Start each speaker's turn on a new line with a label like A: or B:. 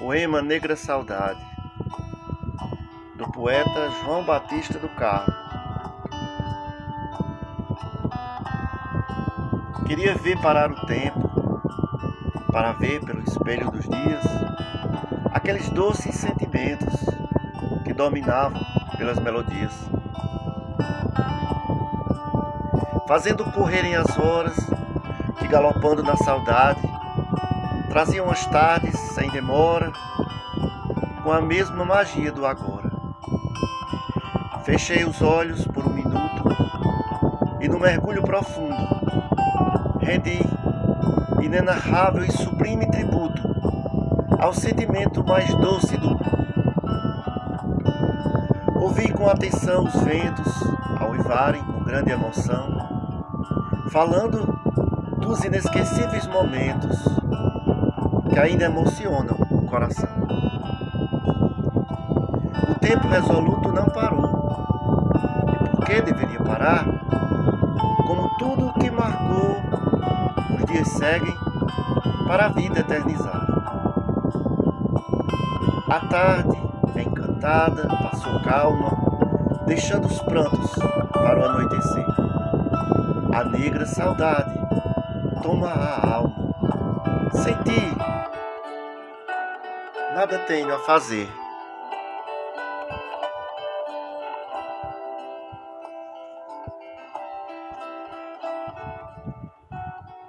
A: Poema Negra Saudade, do poeta João Batista do Carmo. Queria ver parar o tempo, para ver pelo espelho dos dias aqueles doces sentimentos que dominavam pelas melodias, fazendo correrem as horas que galopando na saudade traziam as tardes sem demora, com a mesma magia do agora. Fechei os olhos por um minuto e, no mergulho profundo, rendi inenarrável e sublime tributo ao sentimento mais doce do mundo. Ouvi com atenção os ventos ao uivarem com grande emoção, falando dos inesquecíveis momentos que ainda emocionam o coração. O tempo resoluto não parou. E por que deveria parar? Como tudo o que marcou, os dias seguem para a vida eternizar. A tarde, encantada, passou calma, deixando os prantos para o anoitecer. A negra saudade toma a alma. Senti nada tenho a fazer.